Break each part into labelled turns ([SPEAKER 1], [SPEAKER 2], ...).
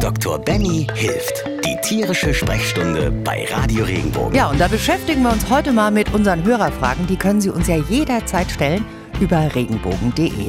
[SPEAKER 1] Dr. Benny hilft. Die tierische Sprechstunde bei Radio Regenbogen.
[SPEAKER 2] Ja, und da beschäftigen wir uns heute mal mit unseren Hörerfragen. Die können Sie uns ja jederzeit stellen über regenbogen.de.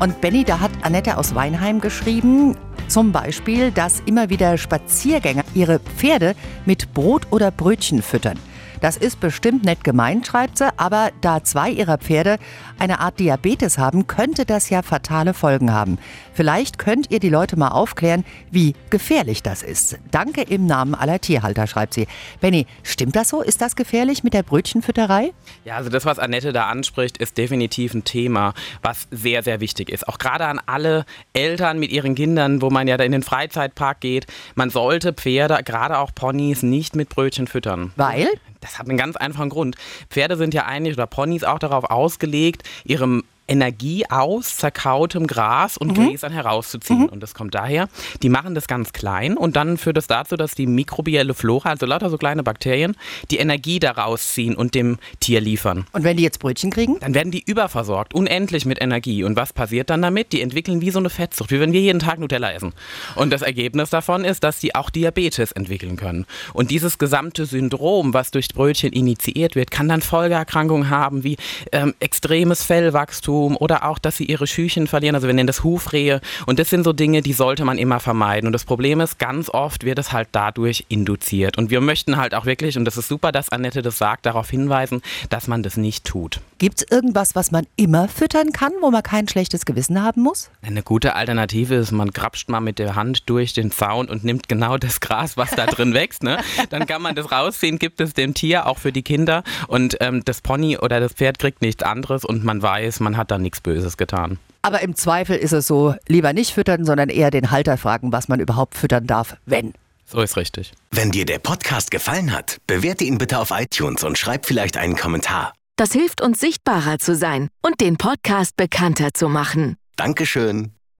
[SPEAKER 2] Und Benny, da hat Annette aus Weinheim geschrieben, zum Beispiel, dass immer wieder Spaziergänger ihre Pferde mit Brot oder Brötchen füttern. Das ist bestimmt nett gemeint, schreibt sie, aber da zwei ihrer Pferde eine Art Diabetes haben, könnte das ja fatale Folgen haben. Vielleicht könnt ihr die Leute mal aufklären, wie gefährlich das ist. Danke im Namen aller Tierhalter, schreibt sie. Benny, stimmt das so? Ist das gefährlich mit der Brötchenfütterei?
[SPEAKER 3] Ja, also das, was Annette da anspricht, ist definitiv ein Thema, was sehr, sehr wichtig ist. Auch gerade an alle Eltern mit ihren Kindern, wo man ja da in den Freizeitpark geht. Man sollte Pferde, gerade auch Ponys, nicht mit Brötchen füttern.
[SPEAKER 2] Weil?
[SPEAKER 3] Das hat einen ganz einfachen Grund. Pferde sind ja eigentlich oder Ponys auch darauf ausgelegt, ihrem Energie aus zerkautem Gras und mhm. Gräsern herauszuziehen. Mhm. Und das kommt daher, die machen das ganz klein und dann führt das dazu, dass die mikrobielle Flora, also lauter so kleine Bakterien, die Energie daraus ziehen und dem Tier liefern.
[SPEAKER 2] Und wenn die jetzt Brötchen kriegen?
[SPEAKER 3] Dann werden die überversorgt, unendlich mit Energie. Und was passiert dann damit? Die entwickeln wie so eine Fettsucht, wie wenn wir jeden Tag Nutella essen. Und das Ergebnis davon ist, dass die auch Diabetes entwickeln können. Und dieses gesamte Syndrom, was durch Brötchen initiiert wird, kann dann Folgeerkrankungen haben, wie ähm, extremes Fellwachstum, Wachstum oder auch, dass sie ihre Schüchen verlieren. Also wir nennen das Hufrehe. Und das sind so Dinge, die sollte man immer vermeiden. Und das Problem ist, ganz oft wird es halt dadurch induziert. Und wir möchten halt auch wirklich, und das ist super, dass Annette das sagt, darauf hinweisen, dass man das nicht tut.
[SPEAKER 2] Gibt es irgendwas, was man immer füttern kann, wo man kein schlechtes Gewissen haben muss?
[SPEAKER 3] Eine gute Alternative ist, man grapscht mal mit der Hand durch den Zaun und nimmt genau das Gras, was da drin wächst. Ne? Dann kann man das rausziehen, gibt es dem Tier, auch für die Kinder. Und ähm, das Pony oder das Pferd kriegt nichts anderes und man weiß, man hat da nichts Böses getan.
[SPEAKER 2] Aber im Zweifel ist es so, lieber nicht füttern, sondern eher den Halter fragen, was man überhaupt füttern darf, wenn.
[SPEAKER 3] So ist richtig.
[SPEAKER 1] Wenn dir der Podcast gefallen hat, bewerte ihn bitte auf iTunes und schreib vielleicht einen Kommentar.
[SPEAKER 4] Das hilft uns sichtbarer zu sein und den Podcast bekannter zu machen.
[SPEAKER 1] Dankeschön.